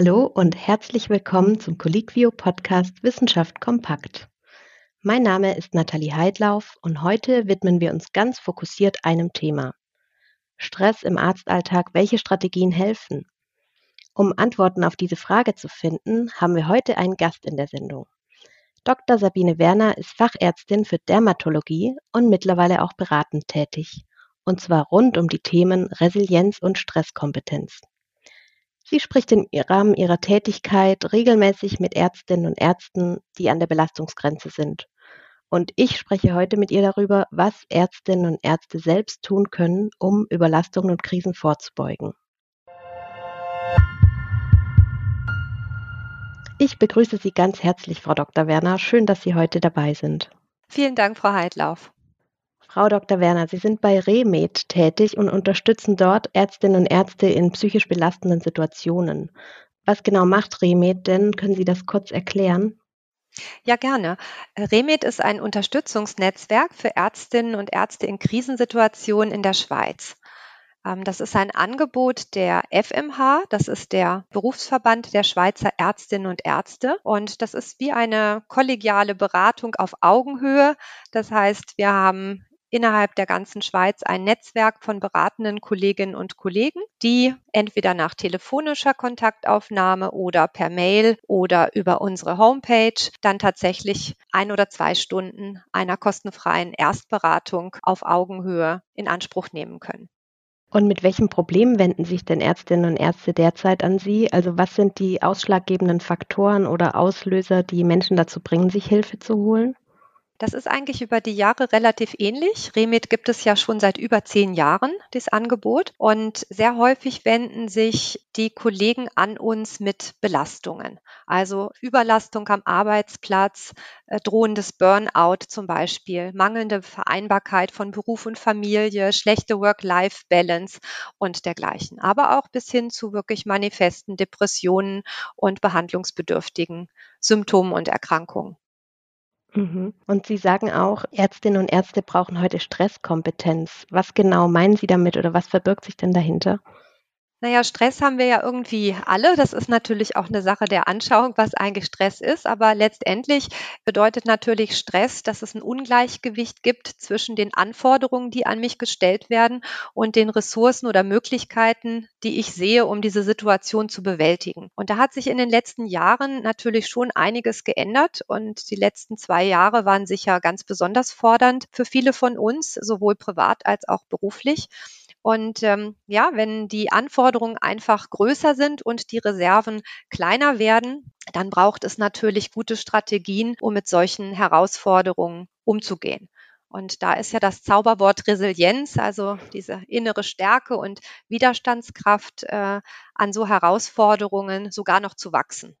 Hallo und herzlich willkommen zum Colliquio Podcast Wissenschaft kompakt. Mein Name ist Nathalie Heidlauf und heute widmen wir uns ganz fokussiert einem Thema. Stress im Arztalltag, welche Strategien helfen? Um Antworten auf diese Frage zu finden, haben wir heute einen Gast in der Sendung. Dr. Sabine Werner ist Fachärztin für Dermatologie und mittlerweile auch beratend tätig, und zwar rund um die Themen Resilienz und Stresskompetenz. Sie spricht im Rahmen ihrer Tätigkeit regelmäßig mit Ärztinnen und Ärzten, die an der Belastungsgrenze sind. Und ich spreche heute mit ihr darüber, was Ärztinnen und Ärzte selbst tun können, um Überlastungen und Krisen vorzubeugen. Ich begrüße Sie ganz herzlich, Frau Dr. Werner. Schön, dass Sie heute dabei sind. Vielen Dank, Frau Heidlauf. Frau Dr. Werner, Sie sind bei Remed tätig und unterstützen dort Ärztinnen und Ärzte in psychisch belastenden Situationen. Was genau macht Remed denn? Können Sie das kurz erklären? Ja, gerne. Remed ist ein Unterstützungsnetzwerk für Ärztinnen und Ärzte in Krisensituationen in der Schweiz. Ähm, das ist ein Angebot der FMH, das ist der Berufsverband der Schweizer Ärztinnen und Ärzte. Und das ist wie eine kollegiale Beratung auf Augenhöhe. Das heißt, wir haben innerhalb der ganzen Schweiz ein Netzwerk von beratenden Kolleginnen und Kollegen, die entweder nach telefonischer Kontaktaufnahme oder per Mail oder über unsere Homepage dann tatsächlich ein oder zwei Stunden einer kostenfreien Erstberatung auf Augenhöhe in Anspruch nehmen können. Und mit welchen Problemen wenden sich denn Ärztinnen und Ärzte derzeit an Sie? Also was sind die ausschlaggebenden Faktoren oder Auslöser, die Menschen dazu bringen, sich Hilfe zu holen? Das ist eigentlich über die Jahre relativ ähnlich. Remit gibt es ja schon seit über zehn Jahren, das Angebot. Und sehr häufig wenden sich die Kollegen an uns mit Belastungen. Also Überlastung am Arbeitsplatz, äh, drohendes Burnout zum Beispiel, mangelnde Vereinbarkeit von Beruf und Familie, schlechte Work-Life-Balance und dergleichen. Aber auch bis hin zu wirklich manifesten Depressionen und behandlungsbedürftigen Symptomen und Erkrankungen. Mhm. Und Sie sagen auch, Ärztinnen und Ärzte brauchen heute Stresskompetenz. Was genau meinen Sie damit oder was verbirgt sich denn dahinter? Naja, Stress haben wir ja irgendwie alle. Das ist natürlich auch eine Sache der Anschauung, was eigentlich Stress ist. Aber letztendlich bedeutet natürlich Stress, dass es ein Ungleichgewicht gibt zwischen den Anforderungen, die an mich gestellt werden und den Ressourcen oder Möglichkeiten, die ich sehe, um diese Situation zu bewältigen. Und da hat sich in den letzten Jahren natürlich schon einiges geändert. Und die letzten zwei Jahre waren sicher ganz besonders fordernd für viele von uns, sowohl privat als auch beruflich. Und ähm, ja, wenn die Anforderungen einfach größer sind und die Reserven kleiner werden, dann braucht es natürlich gute Strategien, um mit solchen Herausforderungen umzugehen. Und da ist ja das Zauberwort Resilienz, also diese innere Stärke und Widerstandskraft äh, an so Herausforderungen sogar noch zu wachsen.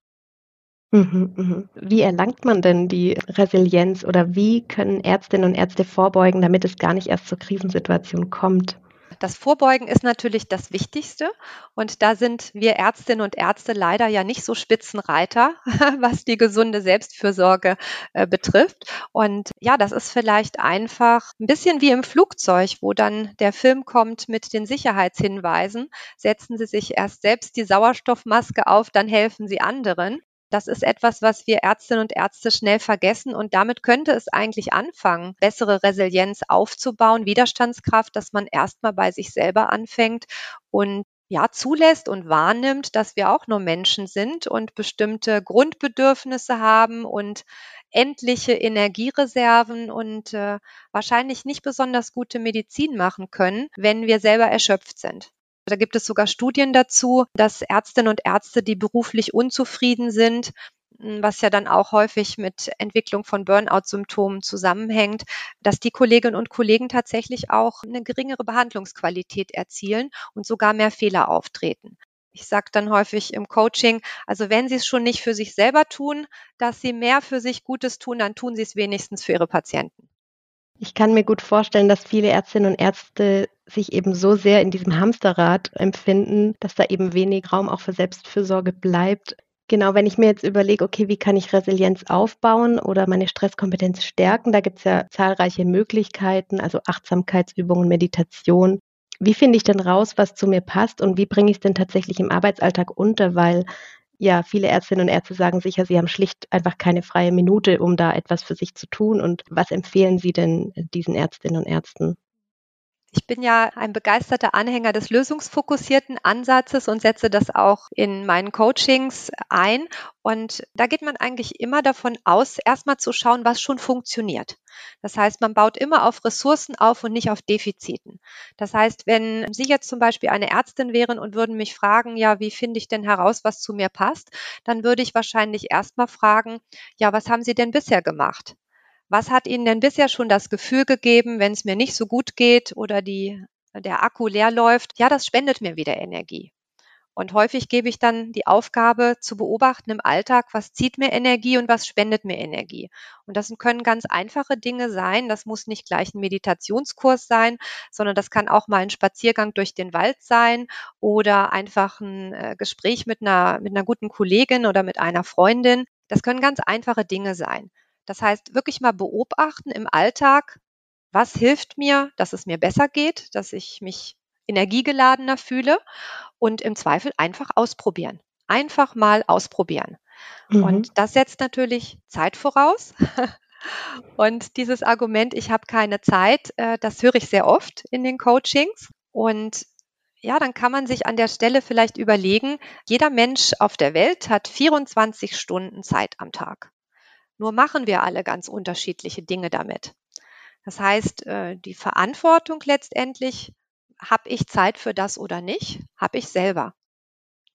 Mhm, mhm. Wie erlangt man denn die Resilienz oder wie können Ärztinnen und Ärzte vorbeugen, damit es gar nicht erst zur Krisensituation kommt? Das Vorbeugen ist natürlich das Wichtigste. Und da sind wir Ärztinnen und Ärzte leider ja nicht so Spitzenreiter, was die gesunde Selbstfürsorge äh, betrifft. Und ja, das ist vielleicht einfach ein bisschen wie im Flugzeug, wo dann der Film kommt mit den Sicherheitshinweisen. Setzen Sie sich erst selbst die Sauerstoffmaske auf, dann helfen Sie anderen. Das ist etwas, was wir Ärztinnen und Ärzte schnell vergessen und damit könnte es eigentlich anfangen, bessere Resilienz aufzubauen, Widerstandskraft, dass man erstmal bei sich selber anfängt und ja, zulässt und wahrnimmt, dass wir auch nur Menschen sind und bestimmte Grundbedürfnisse haben und endliche Energiereserven und äh, wahrscheinlich nicht besonders gute Medizin machen können, wenn wir selber erschöpft sind. Da gibt es sogar Studien dazu, dass Ärztinnen und Ärzte, die beruflich unzufrieden sind, hm, was ja dann auch häufig mit Entwicklung von Burnout-Symptomen zusammenhängt, dass die Kolleginnen und Kollegen tatsächlich auch eine geringere Behandlungsqualität erzielen und sogar mehr Fehler auftreten. Ich sage dann häufig im Coaching, also wenn Sie es schon nicht für sich selber tun, dass Sie mehr für sich Gutes tun, dann tun Sie es wenigstens für Ihre Patienten. Ich kann mir gut vorstellen, dass viele Ärztinnen und Ärzte sich eben so sehr in diesem Hamsterrad empfinden, dass da eben wenig Raum auch für Selbstfürsorge bleibt. Genau, wenn ich mir jetzt überlege, okay, wie kann ich Resilienz aufbauen oder meine Stresskompetenz stärken, da gibt es ja zahlreiche Möglichkeiten, also Achtsamkeitsübungen, Meditation. Wie finde ich denn raus, was zu mir passt und wie bringe ich es denn tatsächlich im Arbeitsalltag unter? Weil ja, viele Ärztinnen und Ärzte sagen sicher, sie haben schlicht einfach keine freie Minute, um da etwas für sich zu tun. Und was empfehlen Sie denn diesen Ärztinnen und Ärzten? Ich bin ja ein begeisterter Anhänger des lösungsfokussierten Ansatzes und setze das auch in meinen Coachings ein. Und da geht man eigentlich immer davon aus, erstmal zu schauen, was schon funktioniert. Das heißt, man baut immer auf Ressourcen auf und nicht auf Defiziten. Das heißt, wenn Sie jetzt zum Beispiel eine Ärztin wären und würden mich fragen, ja, wie finde ich denn heraus, was zu mir passt, dann würde ich wahrscheinlich erstmal fragen, ja, was haben Sie denn bisher gemacht? Was hat Ihnen denn bisher schon das Gefühl gegeben, wenn es mir nicht so gut geht oder die, der Akku leer läuft? Ja, das spendet mir wieder Energie. Und häufig gebe ich dann die Aufgabe zu beobachten im Alltag, was zieht mir Energie und was spendet mir Energie. Und das können ganz einfache Dinge sein. Das muss nicht gleich ein Meditationskurs sein, sondern das kann auch mal ein Spaziergang durch den Wald sein oder einfach ein äh, Gespräch mit einer, mit einer guten Kollegin oder mit einer Freundin. Das können ganz einfache Dinge sein. Das heißt, wirklich mal beobachten im Alltag, was hilft mir, dass es mir besser geht, dass ich mich energiegeladener fühle und im Zweifel einfach ausprobieren. Einfach mal ausprobieren. Mhm. Und das setzt natürlich Zeit voraus. Und dieses Argument, ich habe keine Zeit, äh, das höre ich sehr oft in den Coachings. Und ja, dann kann man sich an der Stelle vielleicht überlegen, jeder Mensch auf der Welt hat 24 Stunden Zeit am Tag. Nur machen wir alle ganz unterschiedliche Dinge damit. Das heißt, äh, die Verantwortung letztendlich, habe ich Zeit für das oder nicht, habe ich selber.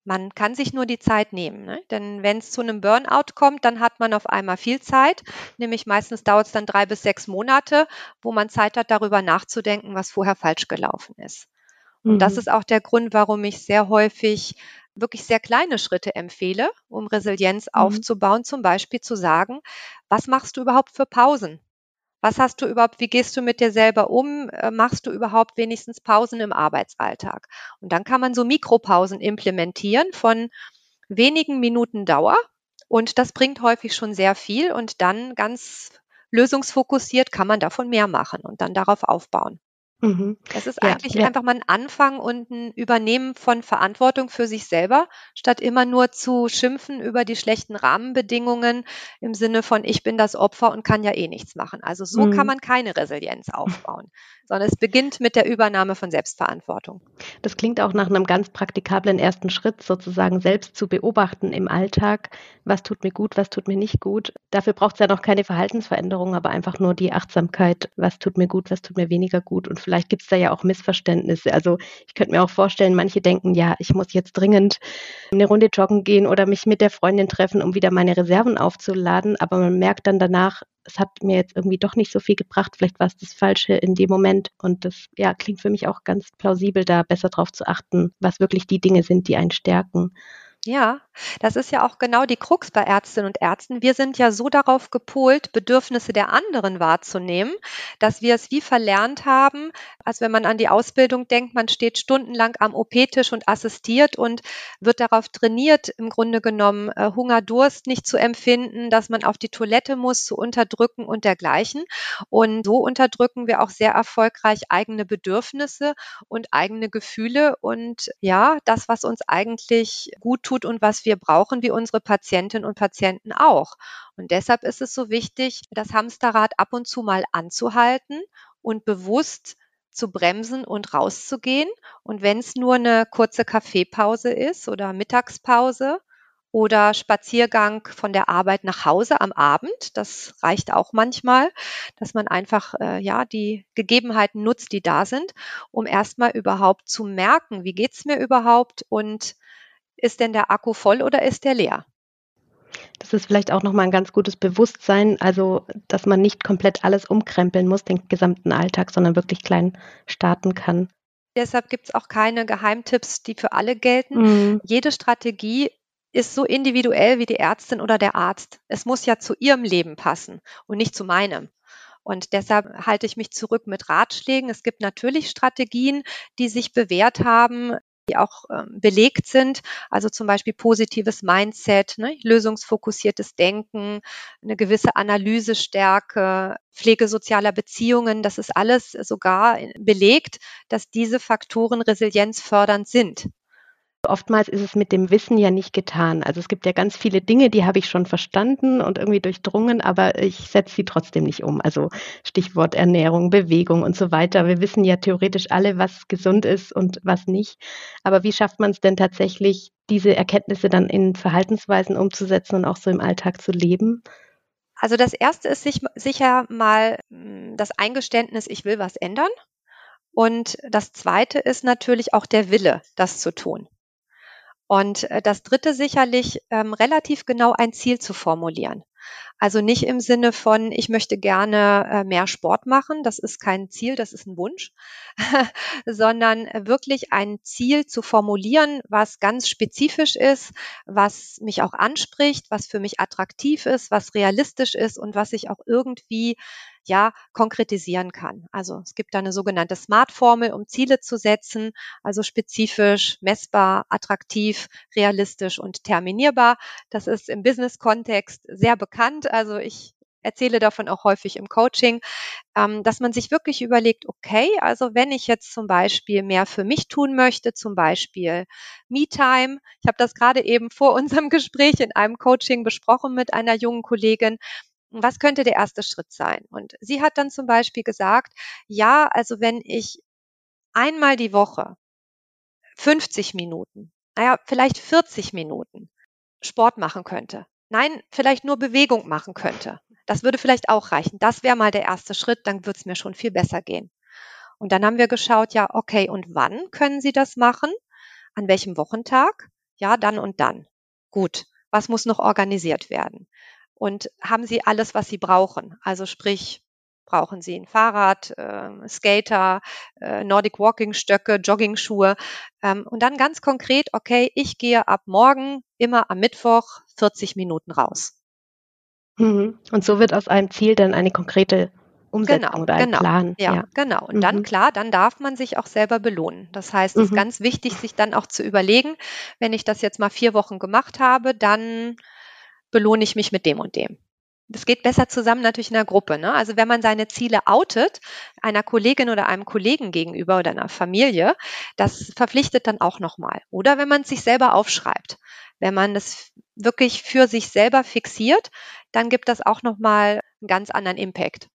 Man kann sich nur die Zeit nehmen, ne? denn wenn es zu einem Burnout kommt, dann hat man auf einmal viel Zeit, nämlich meistens dauert es dann drei bis sechs Monate, wo man Zeit hat, darüber nachzudenken, was vorher falsch gelaufen ist. Und mhm. das ist auch der Grund, warum ich sehr häufig wirklich sehr kleine Schritte empfehle, um Resilienz mhm. aufzubauen. Zum Beispiel zu sagen, was machst du überhaupt für Pausen? Was hast du überhaupt, wie gehst du mit dir selber um? Äh, machst du überhaupt wenigstens Pausen im Arbeitsalltag? Und dann kann man so Mikropausen implementieren von wenigen Minuten Dauer. Und das bringt häufig schon sehr viel. Und dann ganz lösungsfokussiert kann man davon mehr machen und dann darauf aufbauen. Mhm. Das ist Ja, eigentlich ja. einfach mal ein Anfang und ein Übernehmen von Verantwortung für sich selber, statt immer nur zu schimpfen über die schlechten Rahmenbedingungen im Sinne von: „Ich bin das Opfer und kann ja eh nichts machen.“ Also, so kann mhm. man keine Resilienz aufbauen, sondern es beginnt mit der Übernahme von Selbstverantwortung. Das klingt auch nach einem ganz praktikablen ersten Schritt, sozusagen selbst zu beobachten im Alltag: Was tut mir gut, was tut mir nicht gut? Dafür braucht es ja noch keine Verhaltensveränderung, aber einfach nur die Achtsamkeit: Was tut mir gut, was tut mir weniger gut und vielleicht gibt es da ja auch Missverständnisse. Also ich könnte mir auch vorstellen, manche denken, ja, ich muss jetzt dringend eine Runde joggen gehen oder mich mit der Freundin treffen, um wieder meine Reserven aufzuladen. Aber man merkt dann danach, es hat mir jetzt irgendwie doch nicht so viel gebracht. Vielleicht war es das Falsche in dem Moment. Und das ja, klingt für mich auch ganz plausibel, da besser drauf zu achten, was wirklich die Dinge sind, die einen stärken. Ja, das ist ja auch genau die Krux bei Ärztinnen und Ärzten. Wir sind ja so darauf gepolt, Bedürfnisse der anderen wahrzunehmen, dass wir es wie verlernt haben, als wenn man an die Ausbildung denkt, man steht stundenlang am OP-Tisch und assistiert und wird darauf trainiert, im Grunde genommen äh, Hunger, Durst nicht zu empfinden, dass man auf die Toilette muss, zu unterdrücken und dergleichen. Und so unterdrücken wir auch sehr erfolgreich eigene Bedürfnisse und eigene Gefühle und ja, das, was uns eigentlich gut tut tut und was wir brauchen, wie unsere Patientinnen und Patienten auch. Und deshalb ist es so wichtig, das Hamsterrad ab und zu mal anzuhalten und bewusst zu bremsen und rauszugehen. Und wenn es nur eine kurze Kaffeepause ist oder Mittagspause oder Spaziergang von der Arbeit nach Hause am Abend, das reicht auch manchmal, dass man einfach äh, ja die Gegebenheiten nutzt, die da sind, um erstmal überhaupt zu merken, wie geht's mir überhaupt und ist denn der Akku voll oder ist der leer? Das ist vielleicht auch nochmal ein ganz gutes Bewusstsein, also dass man nicht komplett alles umkrempeln muss, den gesamten Alltag, sondern wirklich klein starten kann. Deshalb gibt es auch keine Geheimtipps, die für alle gelten. Mhm. Jede Strategie ist so individuell wie die Ärztin oder der Arzt. Es muss ja zu ihrem Leben passen und nicht zu meinem. Und deshalb halte ich mich zurück mit Ratschlägen. Es gibt natürlich Strategien, die sich bewährt haben, die auch ähm, belegt sind. Also zum Beispiel positives Mindset, ne, lösungsfokussiertes Denken, eine gewisse Analysestärke, Pflege sozialer Beziehungen. Das ist alles sogar belegt, dass diese Faktoren resilienzfördernd sind. Oftmals ist es mit dem Wissen ja nicht getan. Also es gibt ja ganz viele Dinge, die habe ich schon verstanden und irgendwie durchdrungen, aber ich setze sie trotzdem nicht um. Also Stichwort Ernährung, Bewegung und so weiter. Wir wissen ja theoretisch alle, was gesund ist und was nicht. Aber wie schafft man es denn tatsächlich, diese Erkenntnisse dann in Verhaltensweisen umzusetzen und auch so im Alltag zu leben? Also das erste ist sich, sicher mal hm, das Eingeständnis, ich will was ändern. Und das zweite ist natürlich auch der Wille, das zu tun. Und äh, das dritte sicherlich ähm, relativ genau ein Ziel zu formulieren. Also nicht im Sinne von, ich möchte gerne äh, mehr Sport machen, das ist kein Ziel, das ist ein Wunsch, sondern wirklich ein Ziel zu formulieren, was ganz spezifisch ist, was mich auch anspricht, was für mich attraktiv ist, was realistisch ist und was ich auch irgendwie ja konkretisieren kann. Also es gibt da eine sogenannte Smart-Formel, um Ziele zu setzen, also spezifisch, messbar, attraktiv, realistisch und terminierbar. Das ist im Business-Kontext sehr bekannt. Also ich erzähle davon auch häufig im Coaching, ähm, dass man sich wirklich überlegt, okay, also wenn ich jetzt zum Beispiel mehr für mich tun möchte, zum Beispiel Me-Time, ich habe das gerade eben vor unserem Gespräch in einem Coaching besprochen mit einer jungen Kollegin, was könnte der erste Schritt sein? Und sie hat dann zum Beispiel gesagt, ja, also wenn ich einmal die Woche 50 Minuten, naja, vielleicht 40 Minuten Sport machen könnte. Nein, vielleicht nur Bewegung machen könnte. Das würde vielleicht auch reichen. Das wäre mal der erste Schritt, dann würde es mir schon viel besser gehen. Und dann haben wir geschaut, ja, okay, und wann können Sie das machen? An welchem Wochentag? Ja, dann und dann. Gut. Was muss noch organisiert werden? Und haben sie alles, was sie brauchen. Also sprich, brauchen sie ein Fahrrad, äh, Skater, äh, Nordic Walking Stöcke, Jogging-Schuhe. Ähm, und dann ganz konkret, okay, ich gehe ab morgen immer am Mittwoch 40 Minuten raus. Mhm. Und so wird aus einem Ziel dann eine konkrete Umsetzung genau, oder ein genau, Plan. Ja, ja, genau. Und mhm. dann, klar, dann darf man sich auch selber belohnen. Das heißt, es mhm. ist ganz wichtig, sich dann auch zu überlegen, wenn ich das jetzt mal vier Wochen gemacht habe, dann belohne ich mich mit dem und dem. Das geht besser zusammen natürlich in der Gruppe. Ne? Also wenn man seine Ziele outet, einer Kollegin oder einem Kollegen gegenüber oder einer Familie, das verpflichtet dann auch nochmal. Oder wenn man es sich selber aufschreibt. Wenn man es wirklich für sich selber fixiert, dann gibt das auch nochmal einen ganz anderen Impact.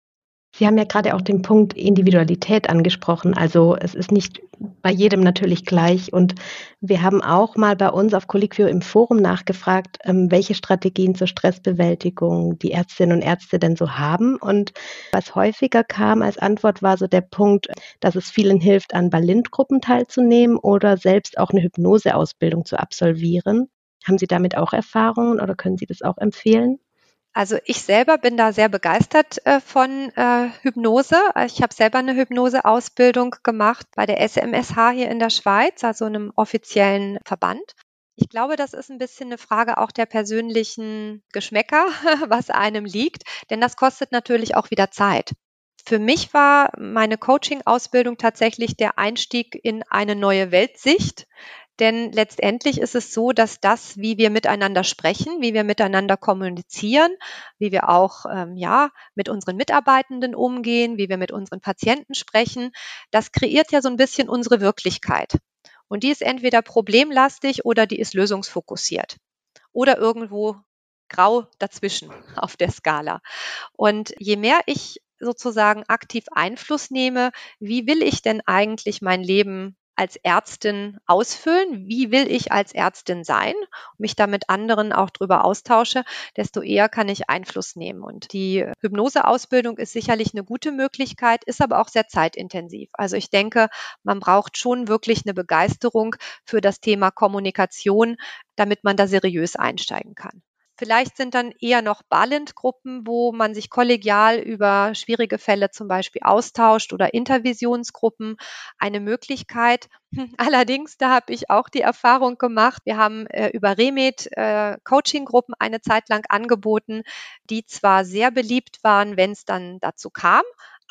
Sie haben ja gerade auch den Punkt Individualität angesprochen. Also es ist nicht bei jedem natürlich gleich. Und wir haben auch mal bei uns auf Colliquio im Forum nachgefragt, ähm, welche Strategien zur Stressbewältigung die Ärztinnen und Ärzte denn so haben. Und was häufiger kam als Antwort war so der Punkt, dass es vielen hilft, an Balint-Gruppen teilzunehmen oder selbst auch eine Hypnoseausbildung zu absolvieren. Haben Sie damit auch Erfahrungen oder können Sie das auch empfehlen? Also ich selber bin da sehr begeistert äh, von äh, Hypnose. Ich habe selber eine Hypnoseausbildung gemacht bei der SMSH hier in der Schweiz, also einem offiziellen Verband. Ich glaube, das ist ein bisschen eine Frage auch der persönlichen Geschmäcker, was einem liegt, denn das kostet natürlich auch wieder Zeit. Für mich war meine Coaching-Ausbildung tatsächlich der Einstieg in eine neue Weltsicht, denn letztendlich ist es so, dass das, wie wir miteinander sprechen, wie wir miteinander kommunizieren, wie wir auch ähm, ja mit unseren Mitarbeitenden umgehen, wie wir mit unseren Patienten sprechen, das kreiert ja so ein bisschen unsere Wirklichkeit. Und die ist entweder problemlastig oder die ist lösungsfokussiert oder irgendwo grau dazwischen auf der Skala. Und je mehr ich sozusagen aktiv Einfluss nehme, wie will ich denn eigentlich mein Leben als Ärztin ausfüllen, wie will ich als Ärztin sein, mich da mit anderen auch drüber austausche, desto eher kann ich Einfluss nehmen. Und die Hypnoseausbildung ist sicherlich eine gute Möglichkeit, ist aber auch sehr zeitintensiv. Also ich denke, man braucht schon wirklich eine Begeisterung für das Thema Kommunikation, damit man da seriös einsteigen kann. Vielleicht sind dann eher noch Ballend-Gruppen, wo man sich kollegial über schwierige Fälle zum Beispiel austauscht oder Intervisionsgruppen eine Möglichkeit. Allerdings, da habe ich auch die Erfahrung gemacht, wir haben äh, über Remit äh, Coaching-Gruppen eine Zeit lang angeboten, die zwar sehr beliebt waren, wenn es dann dazu kam,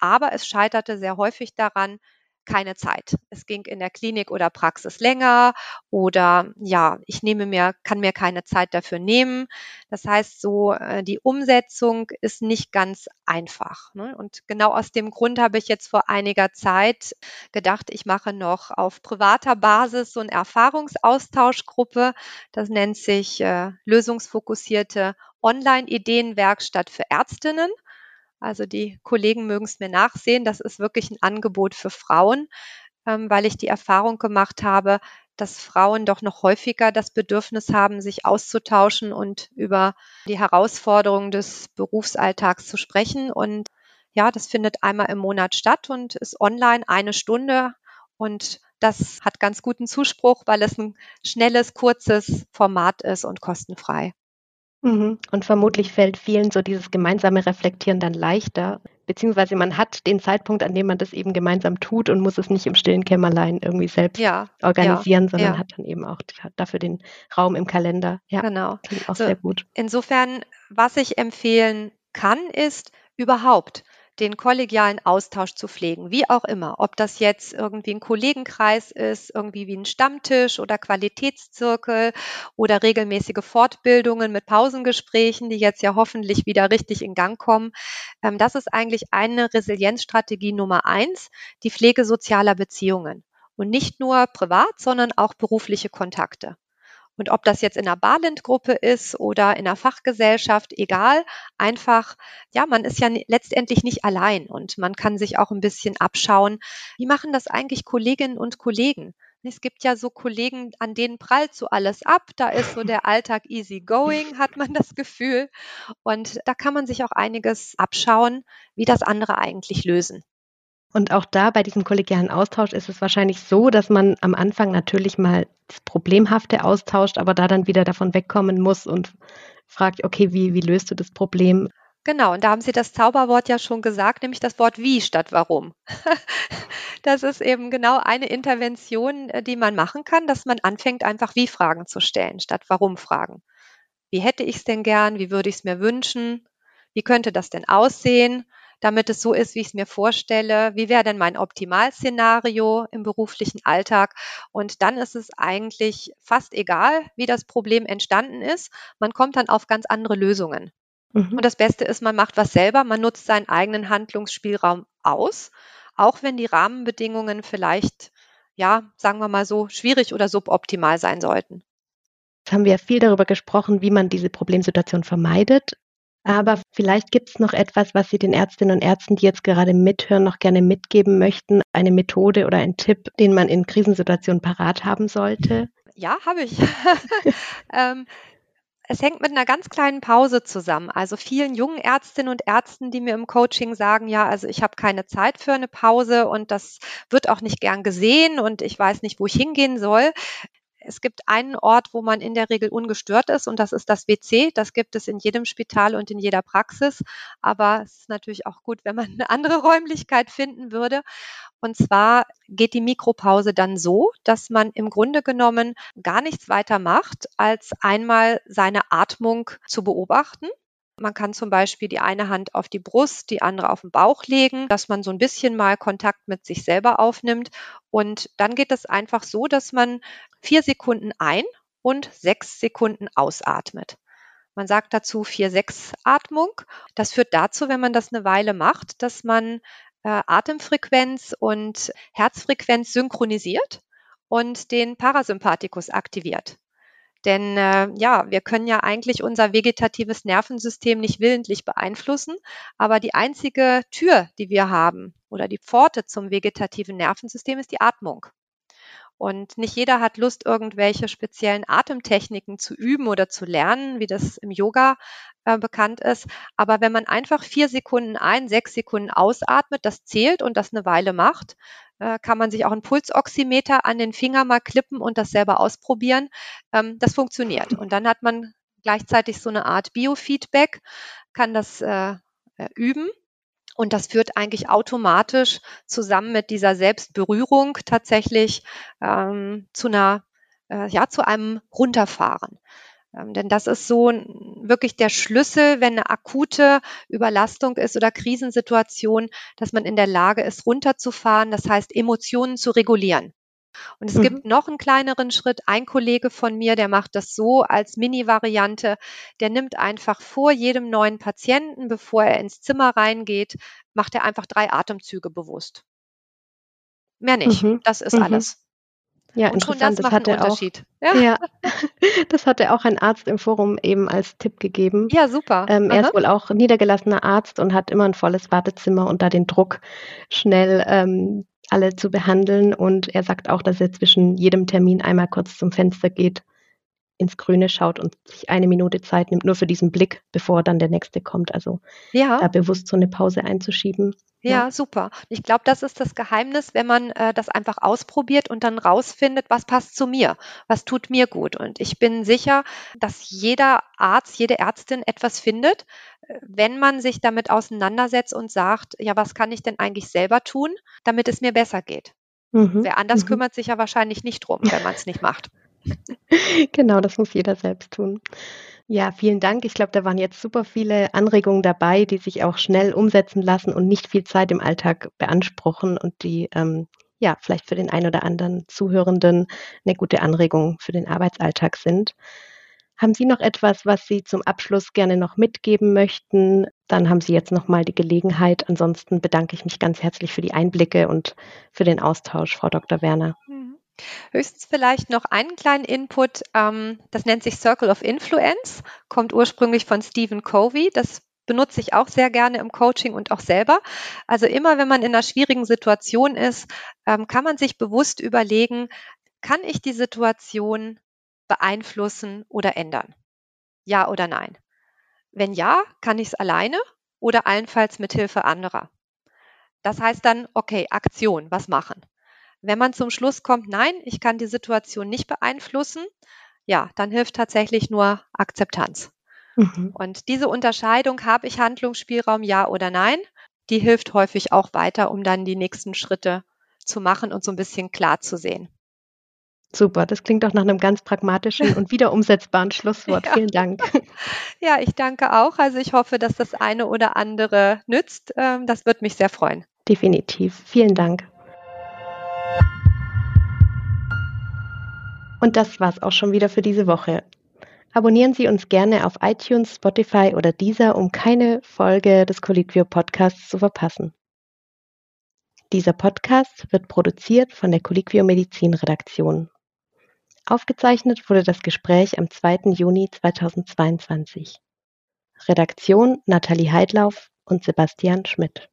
aber es scheiterte sehr häufig daran, keine Zeit. Es ging in der Klinik oder Praxis länger oder ja, ich nehme mir, kann mir keine Zeit dafür nehmen. Das heißt, so äh, die Umsetzung ist nicht ganz einfach. Ne? Und genau aus dem Grund habe ich jetzt vor einiger Zeit gedacht, ich mache noch auf privater Basis so eine Erfahrungsaustauschgruppe. Das nennt sich äh, lösungsfokussierte Online-Ideenwerkstatt für Ärztinnen. Also die Kollegen mögen es mir nachsehen. Das ist wirklich ein Angebot für Frauen, ähm, weil ich die Erfahrung gemacht habe, dass Frauen doch noch häufiger das Bedürfnis haben, sich auszutauschen und über die Herausforderungen des Berufsalltags zu sprechen. Und ja, das findet einmal im Monat statt und ist online eine Stunde. Und das hat ganz guten Zuspruch, weil es ein schnelles, kurzes Format ist und kostenfrei. Mhm. Und vermutlich fällt vielen so dieses gemeinsame Reflektieren dann leichter, beziehungsweise man hat den Zeitpunkt, an dem man das eben gemeinsam tut und muss es nicht im stillen Kämmerlein irgendwie selbst ja, organisieren, ja, sondern ja. hat dann eben auch dafür den Raum im Kalender. Ja, genau. Klingt auch so, sehr gut. Insofern, was ich empfehlen kann, ist überhaupt den kollegialen Austausch zu pflegen, wie auch immer. Ob das jetzt irgendwie ein Kollegenkreis ist, irgendwie wie ein Stammtisch oder Qualitätszirkel oder regelmäßige Fortbildungen mit Pausengesprächen, die jetzt ja hoffentlich wieder richtig in Gang kommen. Ähm, das ist eigentlich eine Resilienzstrategie Nummer eins, die Pflege sozialer Beziehungen. Und nicht nur privat, sondern auch berufliche Kontakte. Und ob das jetzt in einer Barland-Gruppe ist oder in einer Fachgesellschaft, egal, einfach, ja, man ist ja letztendlich nicht allein und man kann sich auch ein bisschen abschauen, wie machen das eigentlich Kolleginnen und Kollegen? Es gibt ja so Kollegen, an denen prallt so alles ab. Da ist so der Alltag easy going, hat man das Gefühl. Und da kann man sich auch einiges abschauen, wie das andere eigentlich lösen. Und auch da bei diesem kollegialen Austausch ist es wahrscheinlich so, dass man am Anfang natürlich mal das Problemhafte austauscht, aber da dann wieder davon wegkommen muss und fragt, okay, wie, wie löst du das Problem? Genau, und da haben Sie das Zauberwort ja schon gesagt, nämlich das Wort wie statt warum. das ist eben genau eine Intervention, äh, die man machen kann, dass man anfängt, einfach wie Fragen zu stellen, statt warum Fragen. Wie hätte ich es denn gern? Wie würde ich es mir wünschen? Wie könnte das denn aussehen? Damit es so ist, wie ich es mir vorstelle. Wie wäre denn mein Optimalszenario im beruflichen Alltag? Und dann ist es eigentlich fast egal, wie das Problem entstanden ist. Man kommt dann auf ganz andere Lösungen. Mhm. Und das Beste ist, man macht was selber, man nutzt seinen eigenen Handlungsspielraum aus, auch wenn die Rahmenbedingungen vielleicht, ja, sagen wir mal so, schwierig oder suboptimal sein sollten. Jetzt haben wir viel darüber gesprochen, wie man diese Problemsituation vermeidet. Aber vielleicht gibt es noch etwas, was Sie den Ärztinnen und Ärzten, die jetzt gerade mithören, noch gerne mitgeben möchten. Eine Methode oder ein Tipp, den man in Krisensituationen parat haben sollte? Ja, habe ich. ähm, es hängt mit einer ganz kleinen Pause zusammen. Also vielen jungen Ärztinnen und Ärzten, die mir im Coaching sagen, ja, also ich habe keine Zeit für eine Pause und das wird auch nicht gern gesehen und ich weiß nicht, wo ich hingehen soll. Es gibt einen Ort, wo man in der Regel ungestört ist und das ist das WC. Das gibt es in jedem Spital und in jeder Praxis. Aber es ist natürlich auch gut, wenn man eine andere Räumlichkeit finden würde. Und zwar geht die Mikropause dann so, dass man im Grunde genommen gar nichts weiter macht, als einmal seine Atmung zu beobachten man kann zum Beispiel die eine Hand auf die Brust, die andere auf den Bauch legen, dass man so ein bisschen mal Kontakt mit sich selber aufnimmt. Und dann geht es einfach so, dass man vier Sekunden ein und sechs Sekunden ausatmet. Man sagt dazu 4-6-Atmung. Das führt dazu, wenn man das eine Weile macht, dass man äh, Atemfrequenz und Herzfrequenz synchronisiert und den Parasympathikus aktiviert. Denn äh, ja, wir können ja eigentlich unser vegetatives Nervensystem nicht willentlich beeinflussen, aber die einzige Tür, die wir haben oder die Pforte zum vegetativen Nervensystem ist die Atmung. Und nicht jeder hat Lust, irgendwelche speziellen Atemtechniken zu üben oder zu lernen, wie das im Yoga äh, bekannt ist. Aber wenn man einfach vier Sekunden ein, sechs Sekunden ausatmet, das zählt und das eine Weile macht, äh, kann man sich auch ein Pulsoximeter an den Finger mal klippen und das selber ausprobieren. Ähm, das funktioniert. Und dann hat man gleichzeitig so eine Art Biofeedback, kann das äh, äh üben. Und das führt eigentlich automatisch zusammen mit dieser Selbstberührung tatsächlich ähm, zu einer, äh, ja, zu einem Runterfahren. Ähm, denn das ist so wirklich der Schlüssel, wenn eine akute Überlastung ist oder Krisensituation, dass man in der Lage ist, runterzufahren, das heißt Emotionen zu regulieren. Und es mhm. gibt noch einen kleineren Schritt. Ein Kollege von mir, der macht das so als Mini-Variante. Der nimmt einfach vor jedem neuen Patienten, bevor er ins Zimmer reingeht, macht er einfach drei Atemzüge bewusst. Mehr nicht. Mhm. Das ist mhm. alles. Ja, und schon das, das macht einen Unterschied. Auch, ja. ja. das hatte auch ein Arzt im Forum eben als Tipp gegeben. Ja, super. Ähm, er ist wohl auch niedergelassener Arzt und hat immer ein volles Wartezimmer und da den Druck schnell ähm, alle zu behandeln. Und er sagt auch, dass er zwischen jedem Termin einmal kurz zum Fenster geht, ins Grüne schaut und sich eine Minute Zeit nimmt, nur für diesen Blick, bevor dann der nächste kommt. Also ja. da bewusst so eine Pause einzuschieben. Ja, ja. super. Ich glaube, das ist das Geheimnis, wenn man äh, das einfach ausprobiert und dann rausfindet, was passt zu mir, was tut mir gut. Und ich bin sicher, dass jeder Arzt, jede Ärztin etwas findet, äh, wenn man sich damit auseinandersetzt und sagt, ja, was kann ich denn eigentlich selber tun, damit es mir besser geht. Mhm. Wer anders mhm. kümmert sich ja wahrscheinlich nicht drum, wenn man es nicht macht. genau, das muss jeder selbst tun. Ja, vielen Dank. Ich glaube, da waren jetzt super viele Anregungen dabei, die sich auch schnell umsetzen lassen und nicht viel Zeit im Alltag beanspruchen und die ähm, ja vielleicht für den einen oder anderen Zuhörenden eine gute Anregung für den Arbeitsalltag sind. Haben Sie noch etwas, was Sie zum Abschluss gerne noch mitgeben möchten? Dann haben Sie jetzt noch mal die Gelegenheit. Ansonsten bedanke ich mich ganz herzlich für die Einblicke und für den Austausch, Frau Dr. Werner. Höchstens vielleicht noch einen kleinen Input. Ähm, das nennt sich Circle of Influence, kommt ursprünglich von Stephen Covey. Das benutze ich auch sehr gerne im Coaching und auch selber. Also immer, wenn man in einer schwierigen Situation ist, ähm, kann man sich bewusst überlegen, kann ich die Situation beeinflussen oder ändern? Ja oder nein? Wenn ja, kann ich es alleine oder allenfalls mit Hilfe anderer. Das heißt dann, okay, Aktion, was machen? Wenn man zum Schluss kommt, nein, ich kann die Situation nicht beeinflussen, ja, dann hilft tatsächlich nur Akzeptanz. Mhm. Und diese Unterscheidung, habe ich Handlungsspielraum, ja oder nein, die hilft häufig auch weiter, um dann die nächsten Schritte zu machen und so ein bisschen klar zu sehen. Super, das klingt doch nach einem ganz pragmatischen und wieder umsetzbaren Schlusswort. Ja. Vielen Dank. Ja, ich danke auch. Also ich hoffe, dass das eine oder andere nützt. Ähm, das wird mich sehr freuen. Definitiv. Vielen Dank. Und das war's auch schon wieder für diese Woche. Abonnieren Sie uns gerne auf iTunes, Spotify oder Deezer, um keine Folge des Colliquio Podcasts zu verpassen. Dieser Podcast wird produziert von der Colliquio Medizin Redaktion. Aufgezeichnet wurde das Gespräch am 2. Juni 2022. Redaktion Nathalie Heidlauf und Sebastian Schmidt.